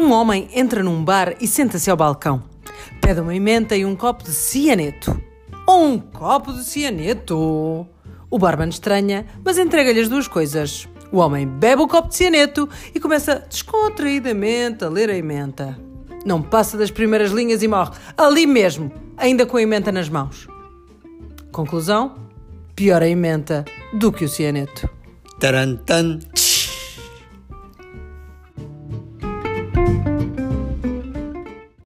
Um homem entra num bar e senta-se ao balcão. Pede uma emenda e um copo de cianeto. Um copo de cianeto! O barman estranha, mas entrega-lhe as duas coisas. O homem bebe o copo de cianeto e começa descontraídamente a ler a emenda. Não passa das primeiras linhas e morre ali mesmo, ainda com a emenda nas mãos. Conclusão? Pior a emenda do que o cianeto. Tarantan.